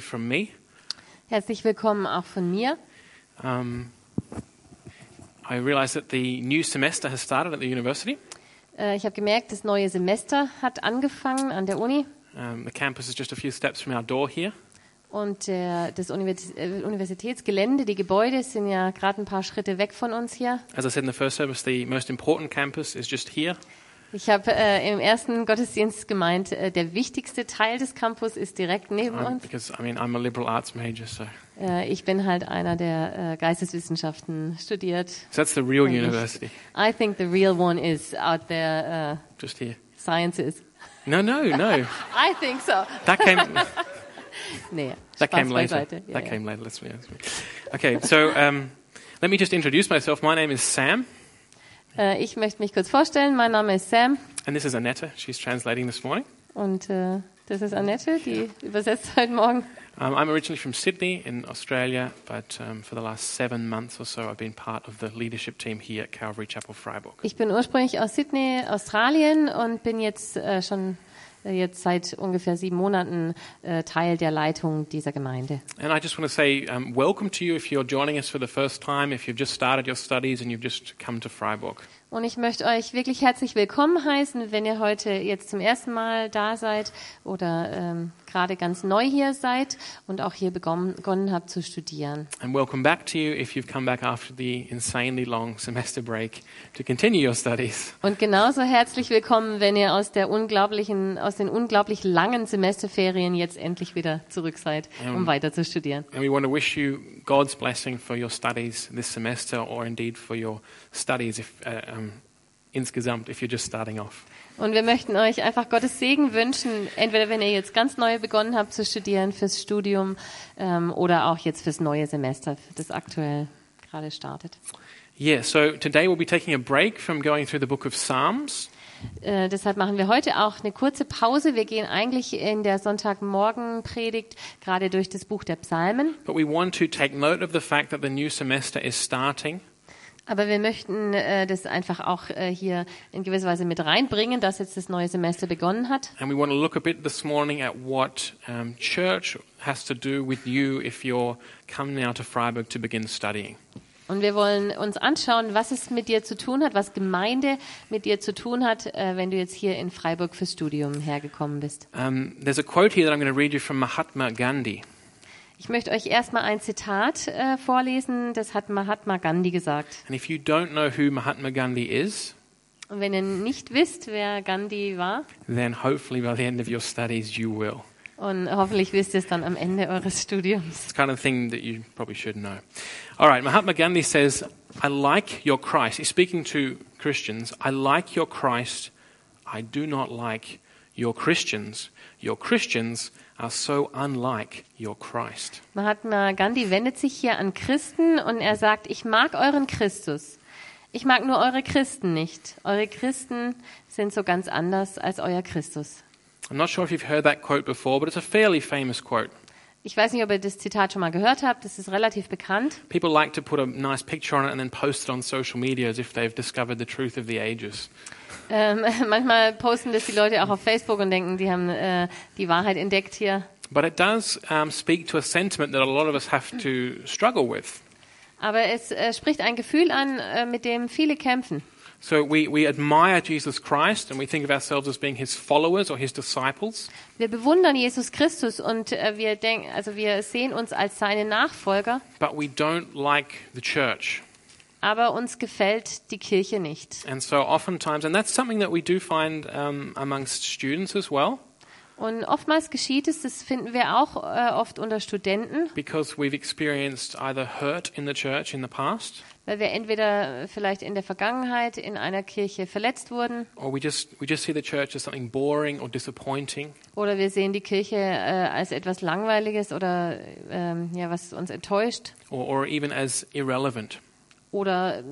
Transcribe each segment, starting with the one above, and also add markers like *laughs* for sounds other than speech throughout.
From me, Herzlich willkommen auch von mir. um, I realize that the new semester has started at the university. Äh, Ich habe gemerkt, das neue Semester hat angefangen an der Uni Um, the campus is just a few steps from our door here. und der, das Univers äh, Universitätsgelände, die Gebäude sind ja gerade ein paar Schritte weg von uns hier. As I said in the first service, the most important campus is just here. Ich habe äh, im ersten Gottesdienst gemeint, äh, der wichtigste Teil des Campus ist direkt neben Um, uns. because, I mean, I'm a liberal arts major, so, Äh, ich bin halt einer, der äh, Geisteswissenschaften studiert. so that's the real ich- university, I think the real one is out there, uh, just here. sciences. No, no, no. *laughs* I think so. That came, *laughs* Nee, that Spaß came later. beiseite. Ja, that ja. came later. Let's be honest. Okay, so um, let me just introduce myself. My name is Sam, Äh, ich möchte mich kurz vorstellen. Mein Name ist Sam and this is Annette. She's translating this morning. und äh, das ist Annette, die übersetzt *laughs* heute Morgen. Um, I'm originally from Sydney in Australia, but um, for the last seven months or so, I've been part of the leadership team here at Calvary Chapel Freiburg. Ich bin ursprünglich aus Sydney, Australien und bin jetzt äh, schon jetzt seit ungefähr sieben Monaten äh, Teil der Leitung dieser Gemeinde. And I just want to say um, welcome to you if you're joining us for the first time, if you've just started your studies and you've just come to Freiburg. Und ich möchte euch wirklich herzlich willkommen heißen, wenn ihr heute jetzt zum ersten Mal da seid oder ähm, gerade ganz neu hier seid und auch hier begonnen, begonnen habt zu studieren. And welcome back to you if you've come back after the insanely long semester break to continue your studies. Und genauso herzlich willkommen, wenn ihr aus der unglaublichen, aus den unglaublich langen Semesterferien jetzt endlich wieder zurück seid, um Ähm. weiter zu studieren. And we want to wish you God's blessing for your studies this semester or indeed for your studies if, uh, um, insgesamt if you're just starting off. Und wir möchten euch einfach Gottes Segen wünschen, entweder wenn ihr jetzt ganz neu begonnen habt zu studieren fürs Studium ähm, oder auch jetzt fürs neue Semester, das aktuell gerade startet. Yeah, so today we'll be taking a break from going through the book of Psalms. Äh, deshalb machen wir heute auch eine kurze Pause. Wir gehen eigentlich in der Sonntagmorgen-Predigt gerade durch das Buch der Psalmen. But we want to take note of the fact that the new semester is starting. Aber wir möchten äh, das einfach auch äh, hier in gewisser Weise mit reinbringen, dass jetzt das neue Semester begonnen hat. And we want to look a bit this morning at what um, church has to do with you if you're coming now to Freiburg to begin studying. Und wir wollen uns anschauen, was es mit dir zu tun hat, was Gemeinde mit dir zu tun hat, äh, wenn du jetzt hier in Freiburg fürs Studium hergekommen bist. Um, there's a quote here that I'm going to read you from Mahatma Gandhi. Ich möchte euch erstmal ein Zitat äh, vorlesen, das hat Mahatma Gandhi gesagt. And if you don't know who Mahatma Gandhi is, Und wenn ihr nicht wisst, wer Gandhi war, then hopefully by the end of your studies you will. und hoffentlich wisst ihr es dann am Ende eures Studiums. It's kind of thing that you probably should know. All right, Mahatma Gandhi says, I like your Christ. He's speaking to Christians. I like your Christ. I do not like your Christians. Your Christians are so unlike your Christ. Mahatma Gandhi wendet sich hier an Christen und er sagt, ich mag euren Christus. Ich mag nur eure Christen nicht. Eure Christen sind so ganz anders als euer Christus. I'm not sure if you've heard that quote before, but it's a fairly famous quote. Ich weiß nicht, ob ihr das Zitat schon mal gehört habt. Das ist relativ bekannt. People like to put a nice picture on it and then post it on social media as if they've discovered the truth of the ages. Ähm, *laughs* manchmal posten das die Leute auch auf Facebook und denken, die haben äh, die Wahrheit entdeckt hier. But it does um, speak to a sentiment that a lot of us have to struggle with. Aber es äh, spricht ein Gefühl an, äh, mit dem viele kämpfen. So we, we admire Jesus Christ and we think of ourselves as being his followers or his disciples, Wir bewundern Jesus Christus und äh, wir denken, also wir sehen uns als seine Nachfolger, but we don't like the church. Aber uns gefällt die Kirche nicht. And so oftentimes, and that's something that we do find um, amongst students as well, Und oftmals geschieht es, das finden wir auch äh, oft unter Studenten, because we've experienced either hurt in the church in the past, weil wir entweder vielleicht in der Vergangenheit in einer Kirche verletzt wurden. Or we just, we just see the church as something boring or disappointing, oder wir sehen die Kirche äh, als etwas Langweiliges oder ähm, ja, was uns enttäuscht. Or, or even as irrelevant. Oder äh,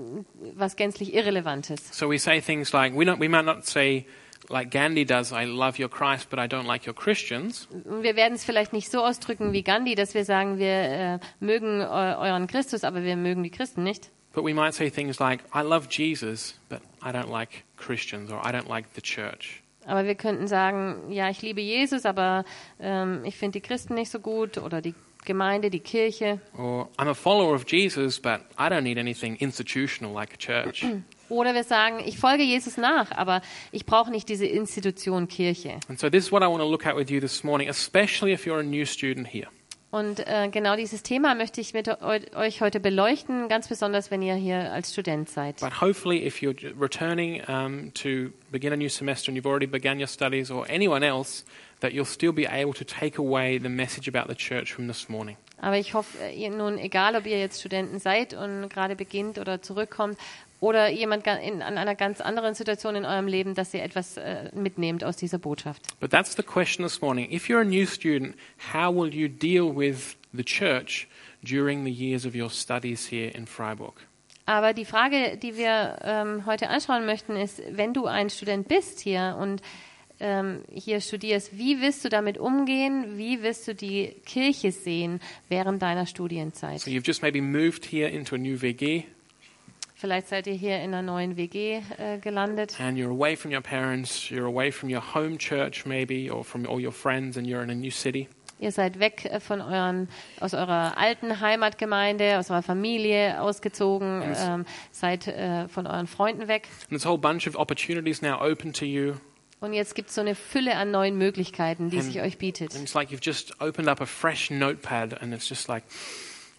was gänzlich Irrelevantes. So we say things like, we, don't, we might not say, like Gandhi does, I love your Christ, but I don't like your Christians. Wir werden es vielleicht nicht so ausdrücken wie Gandhi, dass wir sagen, wir äh, mögen eu euren Christus, aber wir mögen die Christen nicht. But we might say things like, I love Jesus, but I don't like Christians, or I don't like the church. Aber wir könnten sagen, ja, ich liebe Jesus, aber ähm, ich finde die Christen nicht so gut oder die Gemeinde, die Kirche. Or I'm a follower of Jesus, but I don't need anything institutional like a church. *clears throat* Oder wir sagen, ich folge Jesus nach, aber ich brauche nicht diese Institution Kirche. and so this is what I want to look at with you this morning, especially if you're a new student here. Und äh, genau dieses Thema möchte ich mit eu euch heute beleuchten, ganz besonders, wenn ihr hier als Student seid. But hopefully, if you're returning um, to begin a new semester and you've already begun your studies, or anyone else, that you'll still be able to take away the message about the church from this morning. Aber ich hoffe, ihr nun, egal ob ihr jetzt Studenten seid und gerade beginnt oder zurückkommt, oder jemand in, an einer ganz anderen Situation in eurem Leben, dass ihr etwas äh, mitnehmt aus dieser Botschaft. But that's the question this morning. If you're a new student, how will you deal with the church during the years of your studies here in Freiburg? Aber die Frage, die wir ähm, heute anschauen möchten, ist, wenn du ein Student bist hier und ähm, hier studierst, wie wirst du damit umgehen? Wie wirst du die Kirche sehen während deiner Studienzeit? So you've just maybe moved here into a new WG Vielleicht seid ihr hier in einer neuen WG äh, gelandet and you're away from your parents, you're away from your home church maybe, or from all your friends, and you're in a new city. Ihr seid weg äh, von euren, aus eurer alten Heimatgemeinde, aus eurer Familie ausgezogen, ähm, seid äh, von euren Freunden weg. And there's a whole bunch of opportunities now open to you. Und jetzt gibt es so eine Fülle an neuen Möglichkeiten, die And- sich euch bietet. And it's like you've just opened up a fresh notepad and it's just like,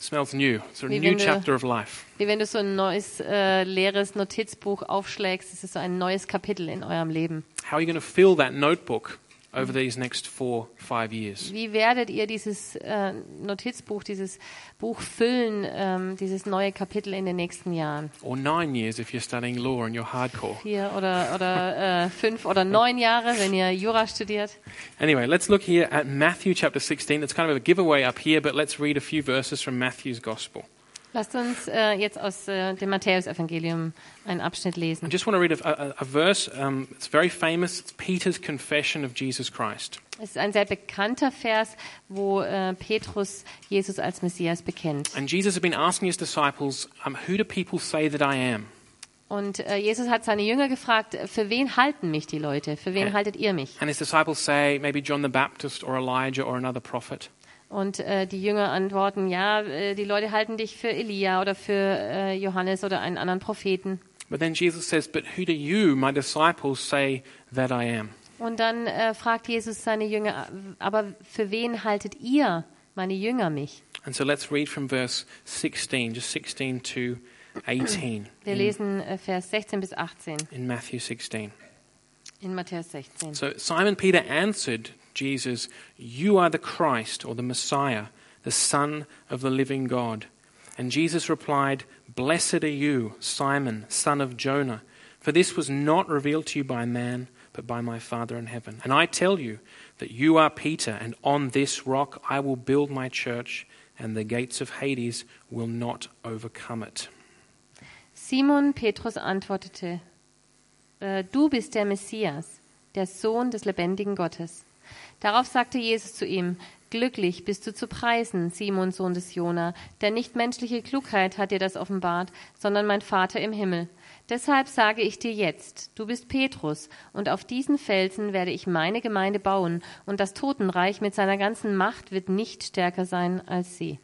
smells new. It's a Wie new du- chapter of life. Wie wenn du so ein neues, äh, leeres Notizbuch aufschlägst, es ist so ein neues Kapitel in eurem Leben. How are you going to fill that notebook over these next four, five years? Wie werdet ihr dieses äh, Notizbuch, dieses Buch füllen, ähm, dieses neue Kapitel in den nächsten Jahren? Or nine years if you're studying law and you're hardcore. Vier oder, oder äh, fünf oder neun Jahre, wenn ihr Jura studiert? Anyway, let's look here at Matthew chapter 16. It's kind of a giveaway up here, but let's read a few verses from Matthew's gospel. Lasst uns äh, jetzt aus äh, dem Matthäusevangelium einen Abschnitt I lesen. just want to read a, a, a verse. Um, it's very famous. It's Peter's confession of Jesus Christ. Es ist ein sehr bekannter Vers, wo äh, Petrus Jesus als Messias bekennt. And Jesus had been asking his disciples, um, Who do people say that I am? Und äh, Jesus hat seine Jünger gefragt, für wen halten mich die Leute? Für wen haltet ihr mich? And his disciples say, maybe John the Baptist or Elijah or another prophet. Und äh, die Jünger antworten, ja, äh, die Leute halten dich für Elia oder für äh, Johannes oder einen anderen Propheten. But then Jesus says, But who do you, my disciples, say that I am? Und dann äh, fragt Jesus seine Jünger, aber für wen haltet ihr, meine Jünger, mich? And so let's read from verse 16, just 16 to 18 *clears throat* Wir lesen äh, Vers 16 bis 18 in Matthew 16. in Matthäus 16. So Simon Peter answered Jesus, You are the Christ or the Messiah, the Son of the living God. And Jesus replied, Blessed are you, Simon, son of Jonah, for this was not revealed to you by man, but by my Father in heaven. And I tell you that you are Peter, and on this rock I will build my church, and the gates of Hades will not overcome it. Simon Petrus antwortete, äh, du bist der Messias, der Sohn des lebendigen Gottes. Darauf sagte Jesus zu ihm, Glücklich bist du zu preisen, Simon, Sohn des Jona, denn nicht menschliche Klugheit hat dir das offenbart, sondern mein Vater im Himmel. Deshalb sage ich dir jetzt, du bist Petrus, und auf diesen Felsen werde ich meine Gemeinde bauen, und das Totenreich mit seiner ganzen Macht wird nicht stärker sein als sie.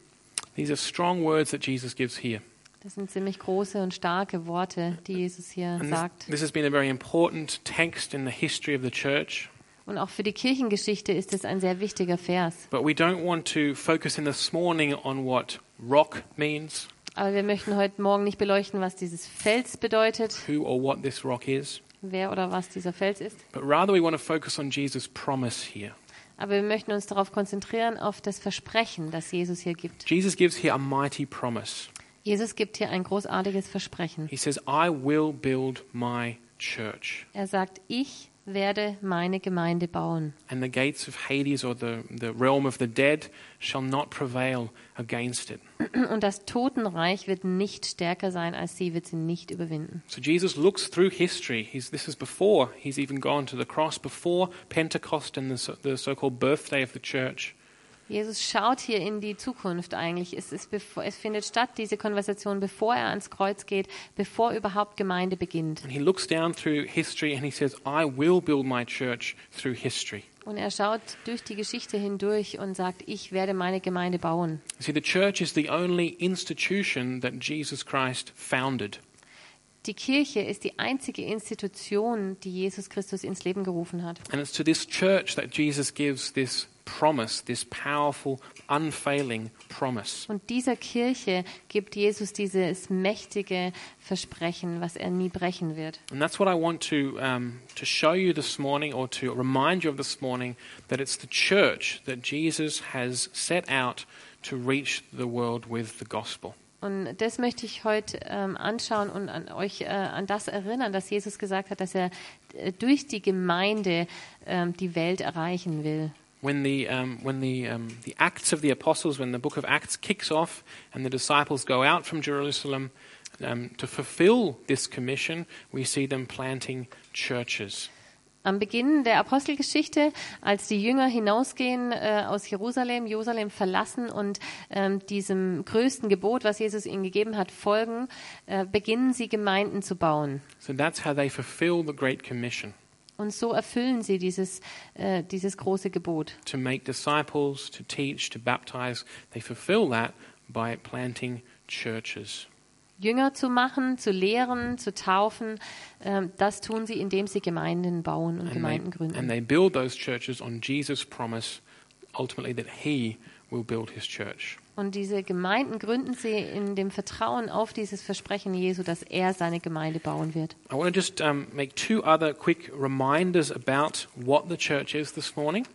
These are strong words that Jesus gives here. Das sind ziemlich große und starke Worte, die Jesus hier And sagt. this has been a very important text in the history of the church. Und auch für die Kirchengeschichte ist es ein sehr wichtiger Vers. But we don't want to focus in this morning on what rock means, Aber wir möchten heute Morgen nicht beleuchten, was dieses Fels bedeutet, who or what this rock is, wer oder was dieser Fels ist. but rather we want to focus on Jesus' promise here. Aber wir möchten uns darauf konzentrieren, auf das Versprechen, das Jesus hier gibt. Jesus gives here a mighty promise. Jesus gibt hier ein großartiges Versprechen. He says, I will build my church, Er sagt, ich werde meine Gemeinde bauen. and the gates of Hades or the, the realm of the dead shall not prevail against it. *clears throat* Und das Totenreich wird nicht stärker sein als sie, wird sie nicht überwinden. So Jesus looks through history. He's, this is before he's even gone to the cross, before Pentecost and the, so- the so called birthday of the church. Jesus schaut hier in die Zukunft eigentlich. Es, ist es findet statt, diese Konversation, bevor er ans Kreuz geht, bevor überhaupt Gemeinde beginnt. And he looks down through history and he says, I will build my church through history. Und er schaut durch die Geschichte hindurch und sagt, ich werde meine Gemeinde bauen. See, the church is the only institution that Jesus Christ founded. Die Kirche ist die einzige Institution, die Jesus Christus ins Leben gerufen hat. And it's to this church that Jesus gives this promise, this powerful, unfailing promise. Und dieser Kirche gibt Jesus dieses mächtige Versprechen, was er nie brechen wird. And that's what I want to, um, to show you this morning, or to remind you of this morning, that it's the church that Jesus has set out to reach the world with the gospel. Und das möchte ich heute ähm, anschauen und an euch äh, an das erinnern, dass Jesus gesagt hat, dass er äh, durch die Gemeinde ähm, die Welt erreichen will. When the, um, when the, um, the Acts of the Apostles, when the book of Acts kicks off and the disciples go out from Jerusalem um, to fulfill this commission, we see them planting churches. Am Beginn der Apostelgeschichte, als die Jünger hinausgehen äh, aus Jerusalem, Jerusalem verlassen und ähm, diesem größten Gebot, was Jesus ihnen gegeben hat, folgen, äh, beginnen sie Gemeinden zu bauen. So that's how they fulfill the Great Commission Und so erfüllen sie dieses, äh, dieses große Gebot. to make disciples, to teach, to baptize. They fulfill that by planting churches. Jünger zu machen, zu lehren, zu taufen, ähm, das tun sie, indem sie Gemeinden bauen und And Gemeinden they, and gründen. they build those churches on Jesus' promise, ultimately, that He will build His church. Und diese Gemeinden gründen sie in dem Vertrauen auf dieses Versprechen Jesu, dass er seine Gemeinde bauen wird. I want to just um, make two other quick reminders about what the church is this morning.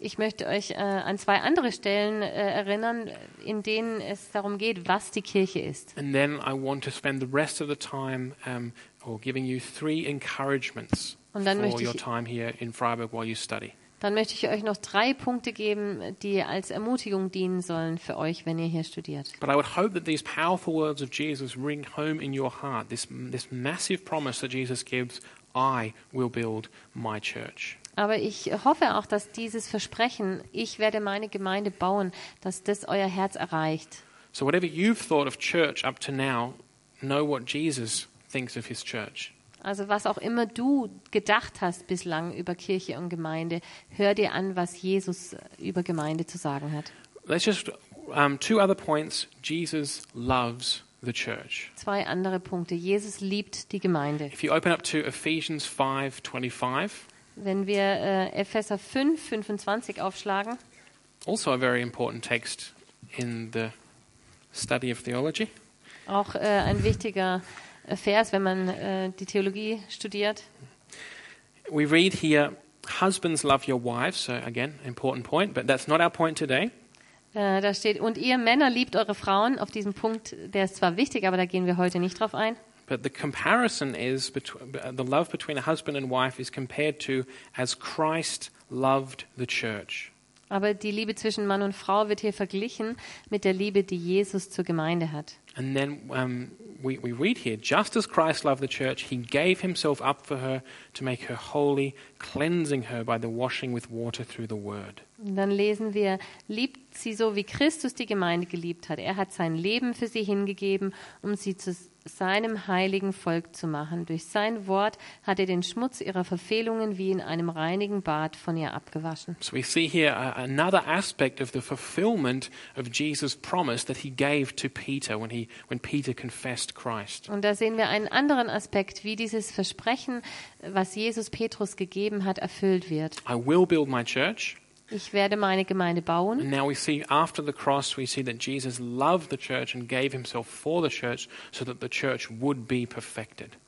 Ich möchte euch äh, an zwei andere Stellen äh, erinnern, in denen es darum geht, was die Kirche ist. And then I want to spend the rest of the time um, or giving you three encouragements Und dann for möchte your ich- time here in Freiburg while you study. Dann möchte ich euch noch drei Punkte geben, die als Ermutigung dienen sollen für euch, wenn ihr hier studiert. But I would hope that these powerful words of Jesus ring home in your heart. This, this massive promise that Jesus gives I will build my church. Aber ich hoffe auch, dass dieses Versprechen, ich werde meine Gemeinde bauen, dass das euer Herz erreicht. So, whatever you've thought of church up to now, know what Jesus thinks of his church. Also was auch immer du gedacht hast bislang über Kirche und Gemeinde, hör dir an, was Jesus über Gemeinde zu sagen hat. Let's just, um, two other points. Jesus loves the church. Zwei andere Punkte. Jesus liebt die Gemeinde. If you open up to Ephesians 5:25, Wenn wir äh, Epheser 5, 25 aufschlagen, also a very important text in the study of theology. auch äh, ein wichtiger äh, Vers, wenn man äh, die Theologie studiert. We read here, husbands love your wives. So again, important point, but that's not our point today. Äh, da steht, und ihr Männer liebt eure Frauen. Auf diesen Punkt, der ist zwar wichtig, aber da gehen wir heute nicht drauf ein. But the comparison is between, the love between a husband and wife is compared to as Christ loved the church. Aber die Liebe zwischen Mann und Frau wird hier verglichen mit der Liebe, die Jesus zur Gemeinde hat. And then um, we, we read here, just as Christ loved the church, he gave himself up for her to make her holy, cleansing her by the washing with water through the word. Und dann lesen wir, liebt sie so, wie Christus die Gemeinde geliebt hat. Er hat sein Leben für sie hingegeben, um sie zu seinem heiligen Volk zu machen. Durch sein Wort hat er den Schmutz ihrer Verfehlungen wie in einem reinigen Bad von ihr abgewaschen. So we see here uh, another aspect of the fulfillment of Jesus' promise that he gave to Peter when, he, when Peter confessed Christ. Und da sehen wir einen anderen Aspekt, wie dieses Versprechen, was Jesus Petrus gegeben hat, erfüllt wird. I will build my church. Ich werde meine Gemeinde bauen. And now we see after the cross, we see that Jesus loved the church and gave himself for the church so that the church would be perfected.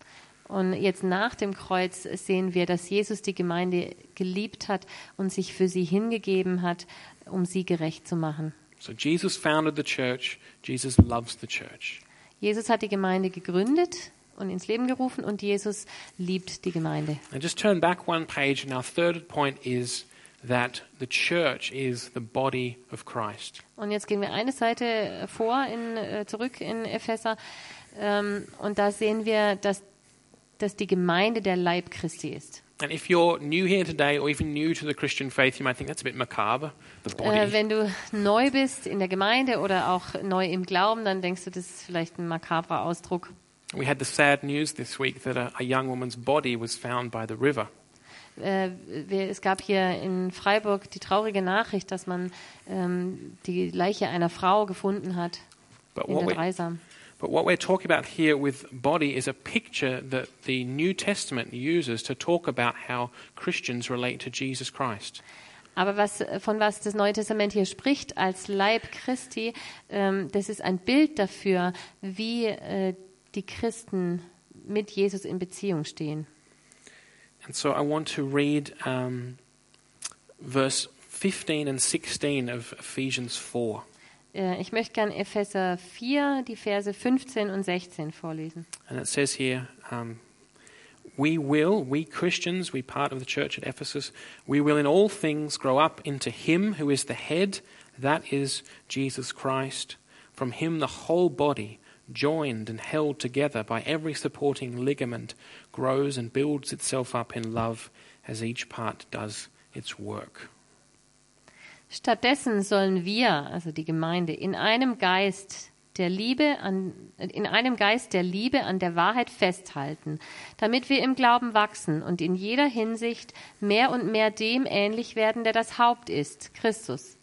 Und jetzt nach dem Kreuz sehen wir, dass Jesus die Gemeinde geliebt hat und sich für sie hingegeben hat, um sie gerecht zu machen. So Jesus founded the church. Jesus loves the church. Jesus hat die Gemeinde gegründet und ins Leben gerufen und Jesus liebt die Gemeinde. Now just turn back one page, and our third point is that the church is the body of Christ. Und jetzt gehen wir eine Seite vor, in, äh, zurück in Epheser. Ähm, und da sehen wir, dass dass die Gemeinde der Leib Christi ist. And if you're new here today or even new to the Christian faith, you might think that's a bit macabre, the body. Äh, wenn du neu bist in der Gemeinde oder auch neu im Glauben, dann denkst du, das ist vielleicht ein makabrer Ausdruck. We had the sad news this week that a, a young woman's body was found by the river. Äh, wir, es gab hier in Freiburg die traurige Nachricht, dass man ähm, die Leiche einer Frau gefunden hat But in der we, Dreisam. But what we're talking about here with body is a picture that the New Testament uses to talk about how Christians relate to Jesus Christ. Aber was, von was das Neue Testament hier spricht als Leib Christi, ähm, das ist ein Bild dafür, wie äh, die Christen mit Jesus in Beziehung stehen. And so I want to read um, verse 15 and 16 of Ephesians 4. Äh, ich möchte gern Epheser 4, die Verse 15 und 16 vorlesen. And it says here, um, we will, we Christians, we part of the church at Ephesus, we will in all things grow up into Him who is the head, that is Jesus Christ. From Him the whole body, joined and held together by every supporting ligament, grows and builds itself up in love as each part does its work. Stattdessen sollen wir, also die Gemeinde, in einem Geist der Liebe an, in einem Geist der Liebe an der Wahrheit festhalten, damit wir im Glauben wachsen und in jeder Hinsicht mehr und mehr dem ähnlich werden, der das Haupt ist, Christus.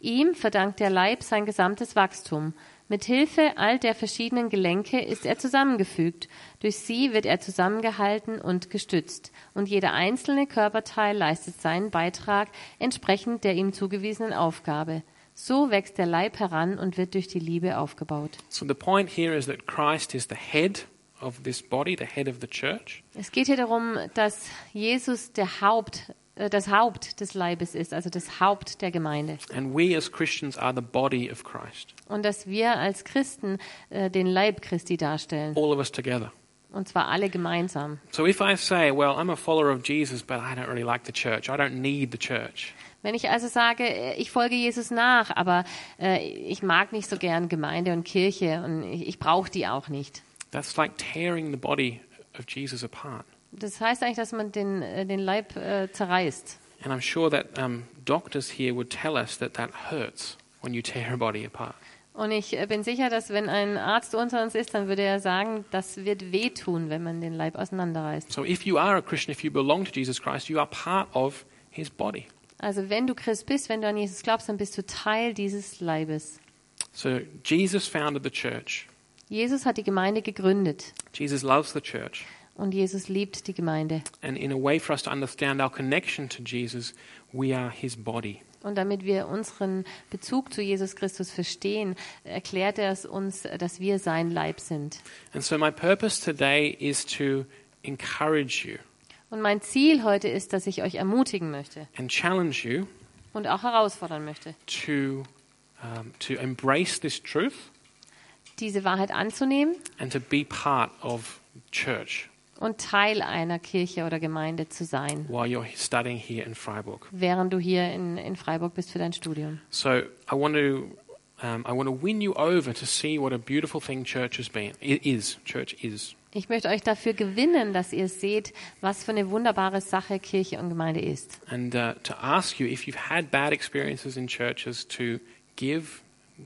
Ihm verdankt der Leib sein gesamtes Wachstum. Mit Hilfe all der verschiedenen Gelenke ist er zusammengefügt. Durch sie wird er zusammengehalten und gestützt. Und jeder einzelne Körperteil leistet seinen Beitrag entsprechend der ihm zugewiesenen Aufgabe. So wächst der Leib heran und wird durch die Liebe aufgebaut. So the point here is that Christ is the head of this body, the head of the church. Es geht hier darum, dass Jesus der Haupt, äh, das Haupt des Leibes ist, also das Haupt der Gemeinde. And we as Christians are the body of Christ, Und dass wir als Christen äh, den Leib Christi darstellen. all of us together. Und zwar alle gemeinsam. So if I say, well, I'm a follower of Jesus, but I don't really like the church, I don't need the church, Wenn ich also sage, äh, ich folge Jesus nach, aber äh, ich mag nicht so gern Gemeinde und Kirche und ich, ich brauche die auch nicht. that's like tearing the body of Jesus apart. Das heißt eigentlich, dass man den, äh, den Leib äh, zerreißt. And I'm sure that um, doctors here would tell us that that hurts when you tear a body apart. Und ich äh, bin sicher, dass wenn ein Arzt unter uns ist, dann würde er sagen, das wird wehtun, wenn man den Leib auseinanderreißt. So if you are a Christian, if you belong to Jesus Christ, you are part of his body. Also wenn du Christ bist, wenn du an Jesus glaubst, dann bist du Teil dieses Leibes. So Jesus founded the church. Jesus hat die Gemeinde gegründet Jesus loves the church. und Jesus liebt die Gemeinde. And in a way for us to understand our connection to Jesus, we are his body. Und damit wir unseren Bezug zu Jesus Christus verstehen, erklärt er es uns, dass wir sein Leib sind. And so my purpose today is to encourage you Und mein Ziel heute ist, dass ich euch ermutigen möchte and challenge you und auch herausfordern möchte, to, um, to embrace this truth diese Wahrheit anzunehmen and to be part of church und Teil einer Kirche oder Gemeinde zu sein, while you're studying here in Freiburg. während du hier in, in Freiburg bist für dein Studium. So I want to, um, I want to win you over to see what a beautiful thing church has been. It is church is. Ich möchte euch dafür gewinnen, dass ihr seht, was für eine wunderbare Sache Kirche und Gemeinde ist. and uh, to ask you if you've had bad experiences in churches to give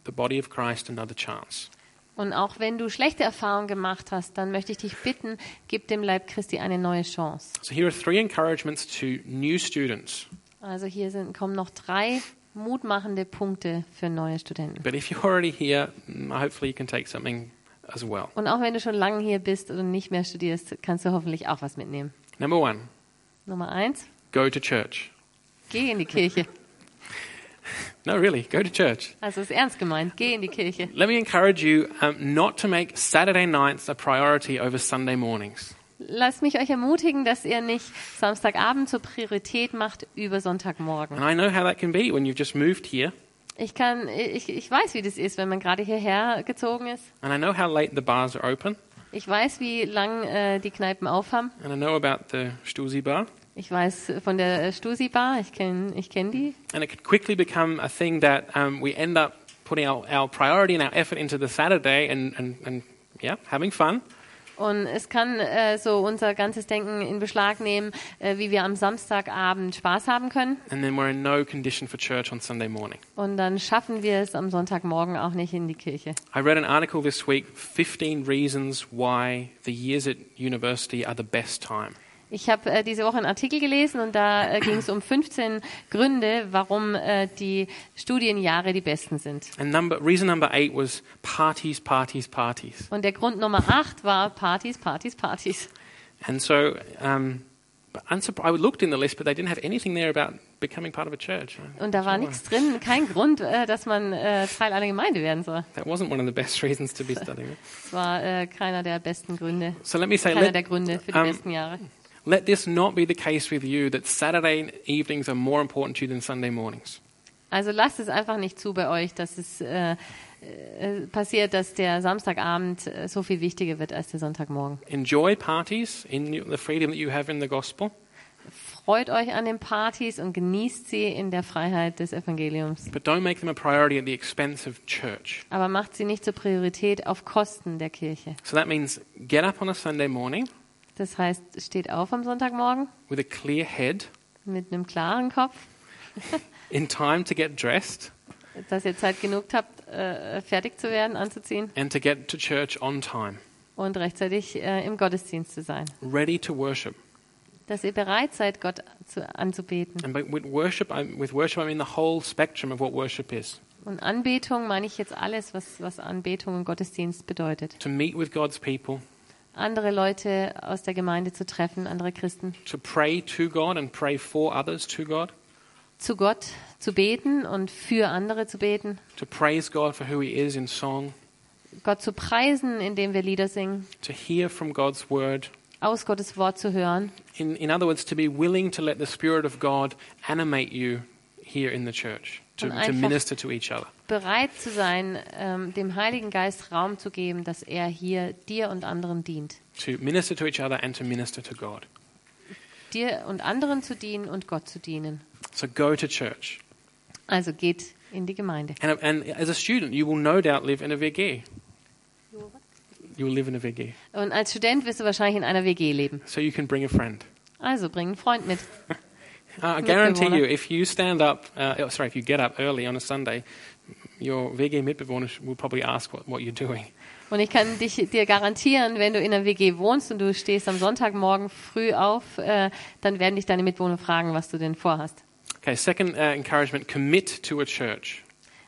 the body of Christ another chance. Und auch wenn du schlechte Erfahrungen gemacht hast, dann möchte ich dich bitten, gib dem Leib Christi eine neue Chance. So here are three encouragements to new students. Also hier sind, kommen noch drei mutmachende Punkte für neue Studenten. But if you're already here, mm, hopefully you can take something as well. Und auch wenn du schon lange hier bist und nicht mehr studierst, kannst du hoffentlich auch was mitnehmen. Number one, Nummer eins, go to church. geh in die Kirche. *laughs* No, really, go to church. Also ist ernst gemeint, geh in die Kirche. Let me encourage you um, not to make Saturday nights a priority over Sunday mornings. Lasst mich euch ermutigen, dass ihr nicht Samstagabend zur Priorität macht über Sonntagmorgen. And I know how that can be when you've just moved here, Ich kann, ich, ich weiß, wie das ist, wenn man gerade hierher gezogen ist. and I know how late the bars are open, Ich weiß, wie lang äh, die Kneipen aufhaben. and I know about the Stusi bar. Ich weiß von der Stusi Bar, ich kenne ich kenn die. And it could quickly become a thing that um, we end up putting our, our priority and our effort into the Saturday and, and, and yeah, having fun. Und es kann äh, so unser ganzes Denken in Beschlag nehmen, äh, wie wir am Samstagabend Spaß haben können. and then we're in no condition for church on Sunday morning. Und dann schaffen wir es am Sonntagmorgen auch nicht in die Kirche. I read an article this week 15 reasons why the years at university are the best time. Ich habe äh, diese Woche einen Artikel gelesen und da äh, ging es um 15 Gründe, warum äh, die Studienjahre die besten sind. And number, reason number eight was parties, parties, parties. Und der Grund Nummer 8 war Partys, Partys, Partys. And so um, but unsurpri- I looked in the list, but they didn't have anything there about becoming part of a church. Und da war nichts drin, kein Grund, äh, dass man äh, Teil einer Gemeinde werden soll. That wasn't one of the best *laughs* reasons to be studying it. Das war äh, keiner der besten Gründe, So let me say, keiner let, der Gründe für die um, besten Jahre. Let this not be the case with you that Saturday evenings are more important to you than Sunday mornings. Also lasst es einfach nicht zu bei euch, dass es äh, äh, passiert, dass der Samstagabend äh, so viel wichtiger wird als der Sonntagmorgen. Enjoy parties in the freedom that you have in the gospel, Freut euch an den Partys und genießt sie in der Freiheit des Evangeliums. but don't make them a priority at the expense of church. Aber macht sie nicht zur Priorität auf Kosten der Kirche. So that means get up on a Sunday morning Das heißt, steht auf am Sonntagmorgen with a clear head, mit einem klaren Kopf, *laughs* in time to get dressed, dass ihr Zeit genug habt, äh, fertig zu werden, anzuziehen and to get to church on time, und rechtzeitig äh, im Gottesdienst zu sein. ready to worship. Dass ihr bereit seid, Gott zu, anzubeten. And with worship, I, with worship, I mean the whole spectrum of what worship is. Und Anbetung meine ich jetzt alles, was, was Anbetung und Gottesdienst bedeutet. To meet with God's people, Andere Leute aus der Gemeinde zu treffen, andere Christen. to pray to God and pray for others to God, Zu Gott zu beten und für andere zu beten. to praise God for who He is in song, Gott zu preisen, indem wir Lieder singen. to hear from God's word. Aus Gottes Wort zu hören. In, in other words, to be willing to let the Spirit of God animate you here in the church, to, to minister to each other. Bereit zu sein, ähm, dem Heiligen Geist Raum zu geben, dass er hier dir und anderen dient. To minister to each other and to minister to God. Dir und anderen zu dienen und Gott zu dienen. So go to church. Also geht in die Gemeinde. And, and as a student, you will no doubt live in a VG. You will live in a VG. Und als Student wirst du wahrscheinlich in einer WG leben. So you can bring a friend. Also bring einen Freund mit. *laughs* Uh, I guarantee you, if you stand up, uh, oh, sorry, if you get up early on a Sunday, your VG Mitbewohner will probably ask what, what you're doing. *laughs* Und ich kann dich, dir garantieren, wenn du in einer WG wohnst und du stehst am Sonntagmorgen früh auf, äh, dann werden dich deine Mitbewohner fragen, was du denn vorhast. Okay, second uh, encouragement commit to a church.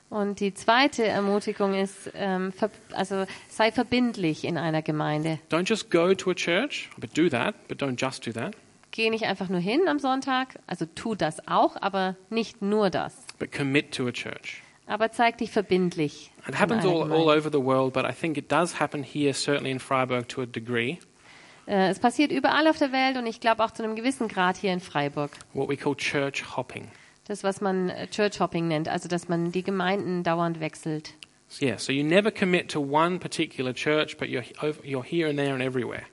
Und die zweite Ermutigung ist, ähm, also sei verbindlich in einer Gemeinde. Don't just go to a church, but do that, but don't just do that. Geh nicht einfach nur hin am Sonntag, also tu das auch, aber nicht nur das. But commit to a church. Aber zeig dich verbindlich. It happens all, all over the world, but I think it does happen here, certainly in Freiburg, to a degree. Äh, es passiert überall auf der Welt und ich glaube auch zu einem gewissen Grad hier in Freiburg. What we call church hopping. Das, was man äh, Church Hopping nennt, also dass man die Gemeinden dauernd wechselt. So, yeah, so you never commit to one particular church, but you're, you're here and there and everywhere.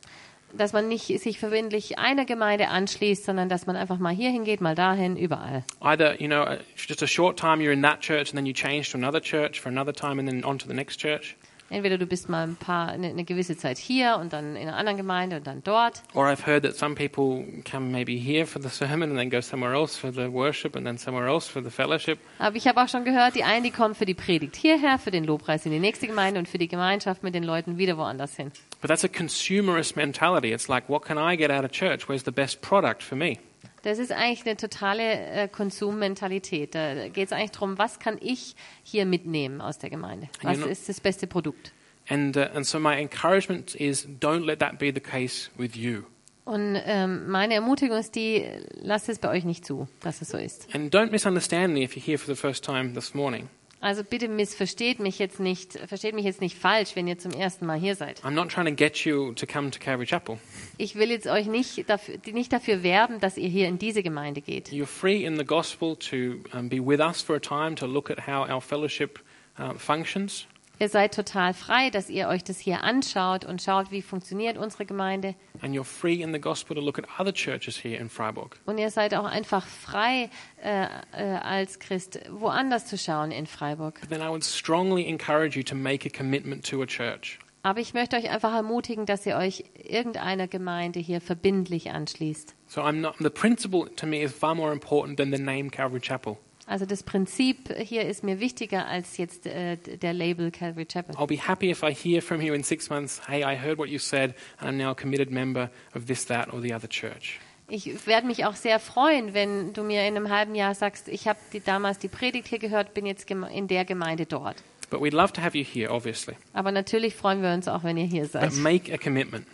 Dass man nicht sich verbindlich einer Gemeinde anschließt, sondern dass man einfach mal hier hingeht, mal dahin, überall. Either, you know, uh, just a short time you're in that church and then you change to another church for another time and then on to the next church. Entweder du bist mal ein paar, eine, eine gewisse Zeit hier und dann in einer anderen Gemeinde und dann dort. Or I've heard that some people come maybe here for the sermon and then go somewhere else for the worship and then somewhere else for the fellowship. Aber ich habe auch schon gehört, die einen, die kommen für die Predigt hierher, für den Lobpreis in die nächste Gemeinde und für die Gemeinschaft mit den Leuten wieder woanders hin. But that's a consumerist mentality. It's like, what can I get out of church? Where's the best product for me? Das ist eigentlich eine totale äh, Konsummentalität. Da geht es eigentlich darum, was kann ich hier mitnehmen aus der Gemeinde? And Was ist das beste Produkt? And, uh, and so my encouragement is don't let that be the case with you. Und ähm, meine Ermutigung ist die, lasst es bei euch nicht zu, dass es so ist. And don't misunderstand me if you're here for the first time this morning. Also bitte missversteht mich jetzt nicht, versteht mich jetzt nicht falsch, wenn ihr zum ersten Mal hier seid. I'm not trying to get you to come to Calvary Chapel. Ich will jetzt euch nicht dafür, nicht dafür werben, dass ihr hier in diese Gemeinde geht. You're free in the gospel to um, be with us for a time to look at how our fellowship uh, functions. Ihr seid total frei, dass ihr euch das hier anschaut und schaut, wie funktioniert unsere Gemeinde. And you're free in the gospel to look at other churches here in Freiburg. Und ihr seid auch einfach frei äh, äh, als Christ, woanders zu schauen in Freiburg. But then I would strongly encourage you to make a commitment to a church. Aber ich möchte euch einfach ermutigen, dass ihr euch irgendeiner Gemeinde hier verbindlich anschließt. So I'm not, the principle to me is far more important than the name Calvary Chapel. Also das Prinzip hier ist mir wichtiger als jetzt äh, der Label Calvary Chapel. I'll be happy if I hear from you in six months, hey, I heard what you said, and I'm now a committed member of this, that, or the other church. Ich werde mich auch sehr freuen, wenn du mir in einem halben Jahr sagst, ich habe damals die Predigt hier gehört, bin jetzt in der Gemeinde dort. But we'd love to have you here, obviously. Aber natürlich freuen wir uns auch, wenn ihr hier seid. But make a commitment.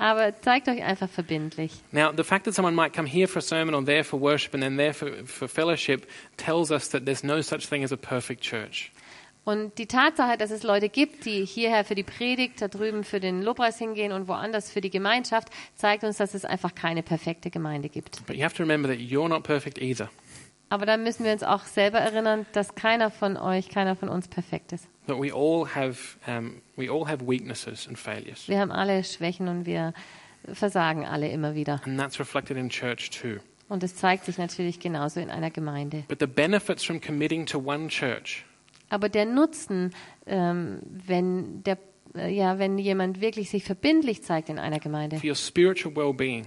Aber zeigt euch einfach verbindlich. Now, the fact that someone might come here for a sermon or there for worship and then there for, for fellowship tells us that there's no such thing as a perfect church. Und die Tatsache, dass es Leute gibt, die hierher für die Predigt, da drüben für den Lobpreis hingehen und woanders für die Gemeinschaft, zeigt uns, dass es einfach keine perfekte Gemeinde gibt. But you have to remember that you're not perfect either. Aber dann müssen wir uns auch selber erinnern, dass keiner von euch, keiner von uns perfekt ist. That we all have, um, we all have weaknesses and failures. Wir haben alle Schwächen und wir versagen alle immer wieder. And that's reflected in church too. Und es zeigt sich natürlich genauso in einer Gemeinde. But the benefits from committing to one church Aber der Nutzen, ähm, wenn, der, äh, ja, wenn jemand wirklich sich verbindlich zeigt in einer Gemeinde, for your spiritual well-being,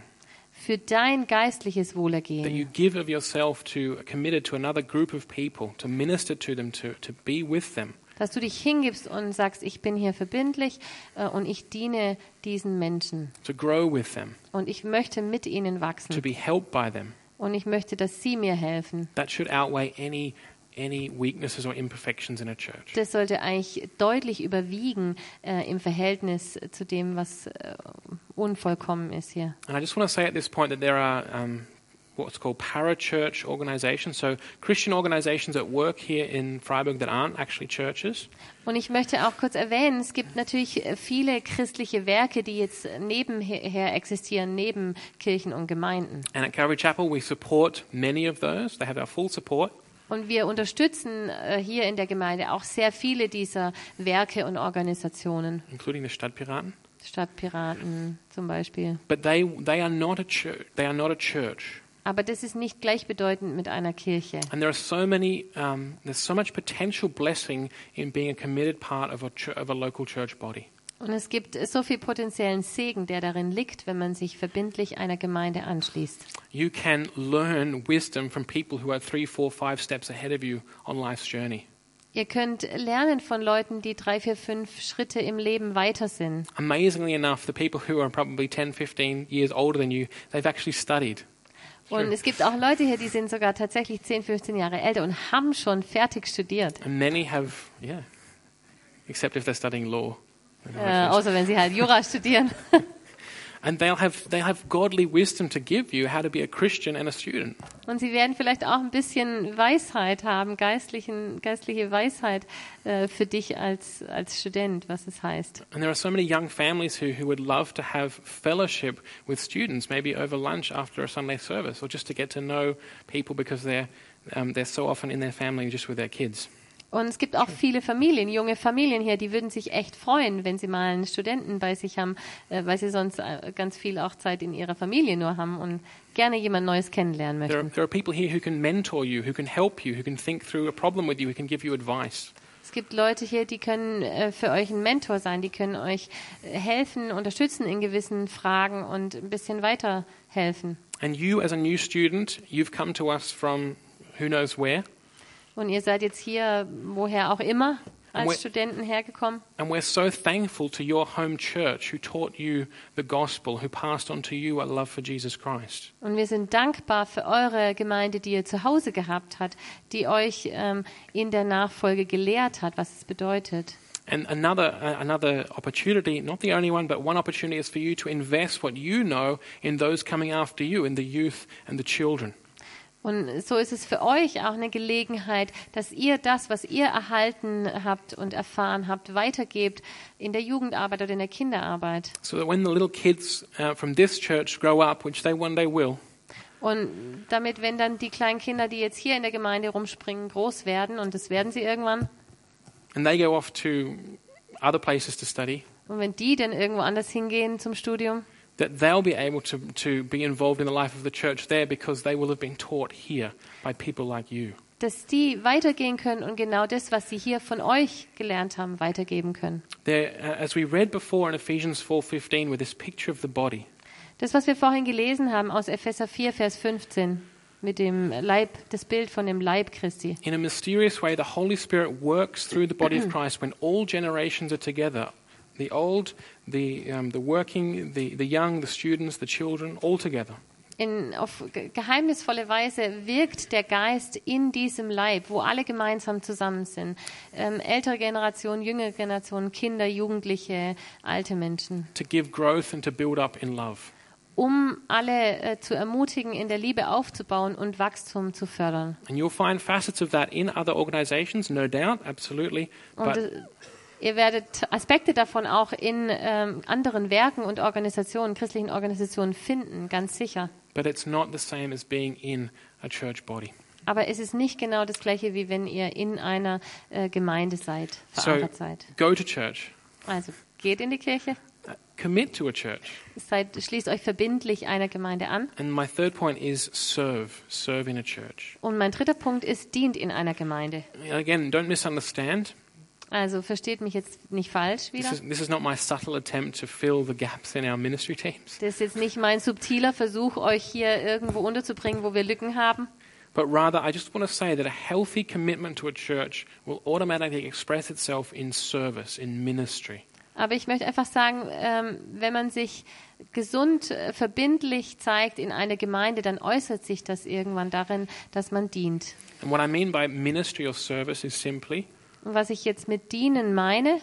für dein geistliches that you Wohlergehen, give of yourself to committed to another group of people, to minister to them, to, to be with them, dass du dich hingibst und sagst, ich bin hier verbindlich äh, und ich diene diesen Menschen. To grow with them, und ich möchte mit ihnen to wachsen be helped by them. und ich möchte, dass sie mir helfen. That should outweigh any any weaknesses or imperfections in a church. Das sollte eigentlich deutlich überwiegen äh, im Verhältnis zu dem, was äh, unvollkommen ist hier. And I just want to say at this point that there are um, what's called parachurch organizations, so Christian organizations that work here in Freiburg that aren't actually churches. Und ich möchte auch kurz erwähnen, es gibt natürlich äh, viele christliche Werke, die jetzt nebenher existieren, neben Kirchen und Gemeinden. And at Calvary Chapel, we support many of those. They have our full support. Und wir unterstützen äh, hier in der Gemeinde auch sehr viele dieser Werke und Organisationen, including the Stadtpiraten. Stadtpiraten zum Beispiel. But they, they, are not a church. they are not a church. Aber das ist nicht gleichbedeutend mit einer Kirche. And there are so many, um, there's so much potential blessing in being a committed part of a, of a local church body. Und es gibt so viel potenziellen Segen, der darin liegt, wenn man sich verbindlich einer Gemeinde anschließt. You can learn wisdom from people who are three, four, five steps ahead of you on life's journey. Ihr könnt lernen von Leuten, die drei, vier, fünf Schritte im Leben weiter sind. Amazingly enough, the people who are probably 10, 15 years older than you, they've actually studied. Und es gibt auch Leute hier, die sind sogar tatsächlich 10, 15 Jahre älter und haben schon fertig studiert. And many have, yeah, except if they're studying law. Äh, außer wenn sie halt Jura *laughs* studieren. And they'll have, they'll have godly wisdom to give you how to be a Christian and a student. Und sie werden vielleicht auch ein bisschen Weisheit haben, geistlichen, geistliche Weisheit äh, für dich als, als Student, was es heißt. And there are so many young families who, who would love to have fellowship with students, maybe over lunch after a Sunday service, or just to get to know people because they're, um, they're so often in their family just with their kids. Und es gibt auch viele Familien, junge Familien hier, die würden sich echt freuen, wenn sie mal einen Studenten bei sich haben, äh, weil sie sonst äh, ganz viel auch Zeit in ihrer Familie nur haben und gerne jemand Neues kennenlernen There are, möchten. there are people here who can mentor you, who can help you, who can think through a problem with you, who can give you advice. Es gibt Leute hier, die können äh, für euch ein Mentor sein, die können euch helfen, unterstützen in gewissen Fragen und ein bisschen weiterhelfen. And you, as a new student, you've come to us from who knows where, Und ihr seid jetzt hier, woher auch immer, als Studenten hergekommen. and we're so thankful to your home church who taught you the gospel, who passed on to you a love for Jesus Christ. Und wir sind dankbar für eure Gemeinde, die ihr zu Hause gehabt habt, die euch ähm, in der Nachfolge gelehrt hat, was es bedeutet. And another, uh, another opportunity, not the only one, but one opportunity is for you to invest what you know in those coming after you, in the youth and the children. Und so ist es für euch auch eine Gelegenheit, dass ihr das, was ihr erhalten habt und erfahren habt, weitergebt in der Jugendarbeit oder in der Kinderarbeit. So that when the little kids uh, from this church grow up, which they one day will, Und damit, wenn dann die kleinen Kinder, die jetzt hier in der Gemeinde rumspringen, groß werden, und das werden sie irgendwann, and they go off to other places to study, und wenn die dann irgendwo anders hingehen zum Studium, that they'll be able to, to be involved in the life of the church there because they will have been taught here by people like you. dass die weitergehen können und genau das, was sie hier von euch gelernt haben, weitergeben können. There, uh, as we read before in Ephesians 4:15 with this picture of the body, Das, was wir vorhin gelesen haben aus Epheser 4, Vers 15, mit dem Leib, das Bild von dem Leib Christi. in a mysterious way, the Holy Spirit works through the body of Christ when all generations are together. The old, the, um, the working, the, the young, the students, the children, all together. In, auf ge- geheimnisvolle Weise wirkt der Geist in diesem Leib, wo alle gemeinsam zusammen sind. Ähm, ältere Generation, jüngere Generation, Kinder, Jugendliche, alte Menschen. to give growth and to build up in love. Um alle äh, zu ermutigen, in der Liebe aufzubauen und Wachstum zu fördern. And you'll find facets of that in other organizations, no doubt, absolutely. But ihr werdet Aspekte davon auch in ähm, anderen Werken und Organisationen, christlichen Organisationen finden, ganz sicher. but it's not the same as being in a church body. Aber es ist nicht genau das gleiche, wie wenn ihr in einer äh, Gemeinde seid, So verankert seid. go to church, Also geht in die Kirche, Uh, commit to a church. seid, schließt euch verbindlich einer Gemeinde an. And my third point is serve, serve in a church. Und mein dritter Punkt ist, dient in einer Gemeinde. Again, don't misunderstand. Also versteht mich jetzt nicht falsch This wieder. is, this is not my subtle attempt to fill the gaps in our ministry teams, Das ist jetzt nicht mein subtiler Versuch, euch hier irgendwo unterzubringen, wo wir Lücken haben. but rather I just want to say that a healthy commitment to a church will automatically express itself in service, in ministry. Aber ich möchte einfach sagen, ähm, wenn man sich gesund, äh, verbindlich zeigt in einer Gemeinde, dann äußert sich das irgendwann darin, dass man dient. And what I mean by ministry or service is simply was ich jetzt mit dienen meine,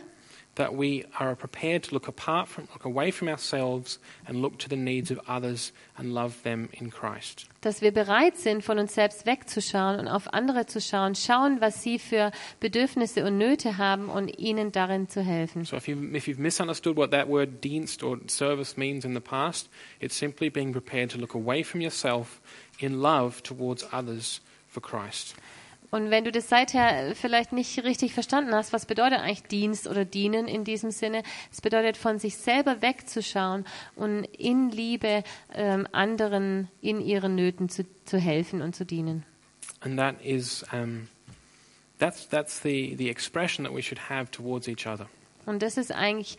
that we are prepared to look apart from, look away from ourselves and look to the needs of others and love them in Christ. dass wir bereit sind, von uns selbst wegzuschauen und auf andere zu schauen, schauen, was sie für Bedürfnisse und Nöte haben und ihnen darin zu helfen. So if, you, if you've misunderstood what that word dienst or service means in the past, it's simply being prepared to look away from yourself in love towards others for Christ. Und wenn du das seither vielleicht nicht richtig verstanden hast, was bedeutet eigentlich Dienst oder Dienen in diesem Sinne? Es bedeutet, von sich selber wegzuschauen und in Liebe ähm, anderen in ihren Nöten zu, zu helfen und zu dienen. And that is, um, that's, that's the, the expression that we should have towards each other. Und das ist eigentlich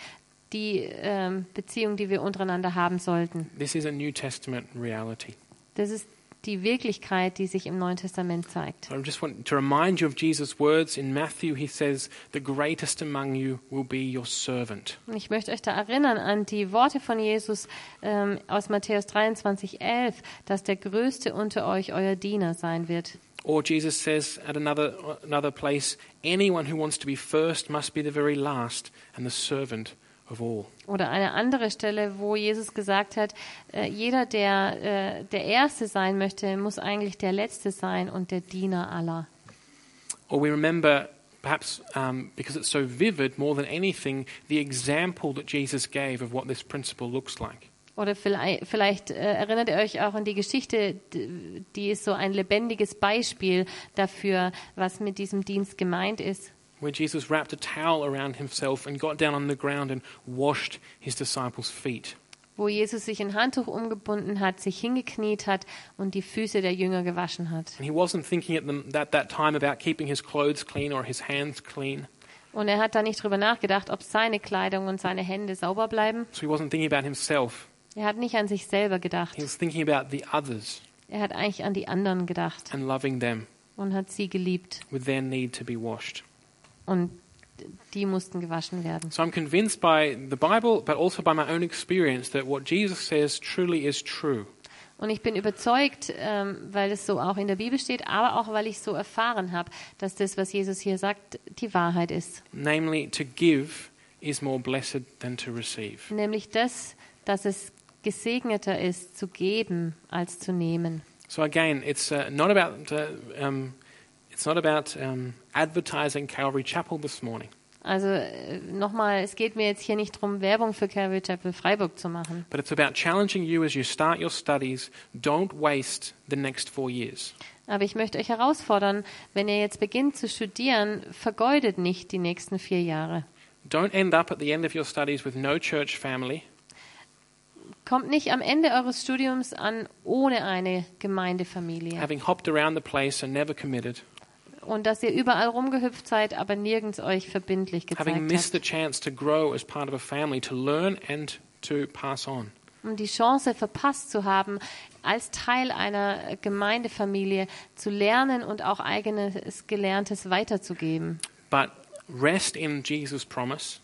die ähm, Beziehung, die wir untereinander haben sollten. This is a New Testament reality. Das ist die Wirklichkeit, die sich im Neuen Testament zeigt. So I just want to remind you of Jesus' words in Matthew. He says, The greatest among you will be your servant. Ich möchte euch da erinnern an die Worte von Jesus ähm, aus Matthäus 23, 11, dass der Größte unter euch euer Diener sein wird. Or Jesus says at another, another place, Anyone who wants to be first must be the very last and the servant all. Oder eine andere Stelle, wo Jesus gesagt hat, äh, jeder, der äh, der Erste sein möchte, muss eigentlich der Letzte sein und der Diener aller. Or we remember, perhaps um, because it's so vivid more than anything, the example that Jesus gave of what this principle looks like. Oder vielleicht, vielleicht äh, erinnert ihr euch auch an die Geschichte, die ist so ein lebendiges Beispiel dafür, was mit diesem Dienst gemeint ist. Where Jesus wrapped a towel around himself and got down on the ground and washed his disciples' feet. Wo Jesus sich ein Handtuch umgebunden hat, sich hingekniet hat und die Füße der Jünger gewaschen hat. And he wasn't thinking at the, that, that time about keeping his clothes clean or his hands clean. Und er hat da nicht drüber nachgedacht, ob seine Kleidung und seine Hände sauber bleiben. So he wasn't thinking about himself. Er hat nicht an sich selber gedacht. He was thinking about the others Er hat eigentlich an die anderen gedacht and loving them und hat sie geliebt. with their need to be washed. Und die mussten gewaschen werden. So I'm convinced by the Bible, but also by my own experience, that what Jesus says truly is true. Und ich bin überzeugt, ähm, weil es so auch in der Bibel steht, aber auch weil ich so erfahren habe, dass das, was Jesus hier sagt, die Wahrheit ist. Namely, to give is more blessed than to receive. Nämlich das, dass es gesegneter ist, zu geben als zu nehmen. So again, it's uh, not about uh, um, it's not about um, advertising Calvary Chapel this morning. Also äh, nochmal, es geht mir jetzt hier nicht darum, Werbung für Calvary Chapel Freiburg zu machen. But it's about challenging you as you start your studies. Don't waste the next four years. Aber ich möchte euch herausfordern, wenn ihr jetzt beginnt zu studieren, vergeudet nicht die nächsten vier Jahre. Don't end up at the end of your studies with no church family. Kommt nicht am Ende eures Studiums an ohne eine Gemeindefamilie. having hopped around the place and never committed. Und dass ihr überall rumgehüpft seid, aber nirgends euch verbindlich having gezeigt missed the habt. chance to grow as part of a family, to learn and to pass on. Um die Chance verpasst zu haben, als Teil einer Gemeindefamilie zu lernen und auch eigenes Gelerntes weiterzugeben. But rest in Jesus' promise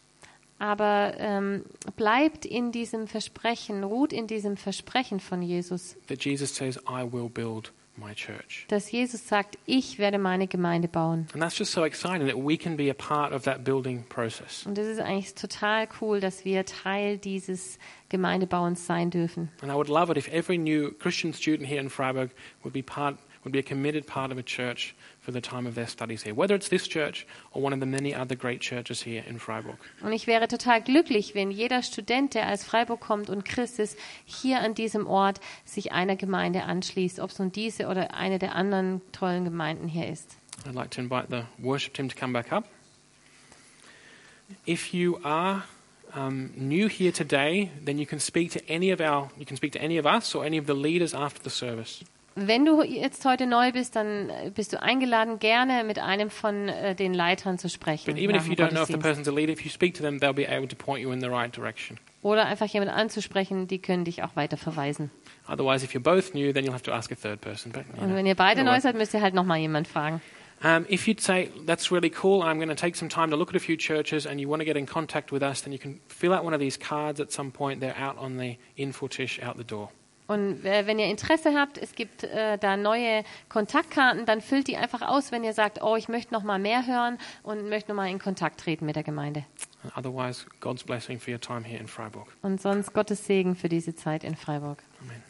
Aber ähm, bleibt in diesem Versprechen, ruht in diesem Versprechen von Jesus, that Jesus says, I will build my church. dass Jesus sagt, ich werde meine Gemeinde bauen. And that's just so exciting that we can be a part of that building process. Und es ist eigentlich total cool, dass wir Teil dieses Gemeindebauens sein dürfen. And I would love it if every new Christian student here in Freiburg would be part would be a committed part of a church for the time of their studies here, whether it's this church or one of the many other great churches here in Freiburg. Und ich wäre total glücklich, wenn jeder Student, der aus Freiburg kommt und Christ ist, hier an diesem Ort sich einer Gemeinde anschließt, ob es nun diese oder eine der anderen tollen Gemeinden hier ist. I'd like to invite the worship team to come back up. If you are um, new here today, then you can speak to any of our you can speak to any of us or any of the leaders after the service. Wenn du jetzt heute neu bist, dann äh, bist du eingeladen, gerne mit einem von äh, den Leitern zu sprechen. But even nach if dem you don't know if the Gottesdienst. person's a leader, if you speak to them, they'll be able to point you in the right direction. Oder einfach jemanden anzusprechen, die können dich auch weiter verweisen. Otherwise, if you're both new, then you'll have to ask a third person. But, you Und know, wenn ihr beide neu seid, müsst ihr halt nochmal jemand fragen. Um, if you'd say, that's really cool, I'm going to take some time to look at a few churches and you want to get in contact with us, then you can fill out one of these cards at some point. They're out on the info tish out the door. Und äh, wenn ihr Interesse habt, es gibt äh, da neue Kontaktkarten, dann füllt die einfach aus, wenn ihr sagt, oh, ich möchte noch mal mehr hören und möchte noch mal in Kontakt treten mit der Gemeinde. And otherwise, God's blessing for your time here in Freiburg. Und sonst Gottes Segen für diese Zeit in Freiburg. Amen.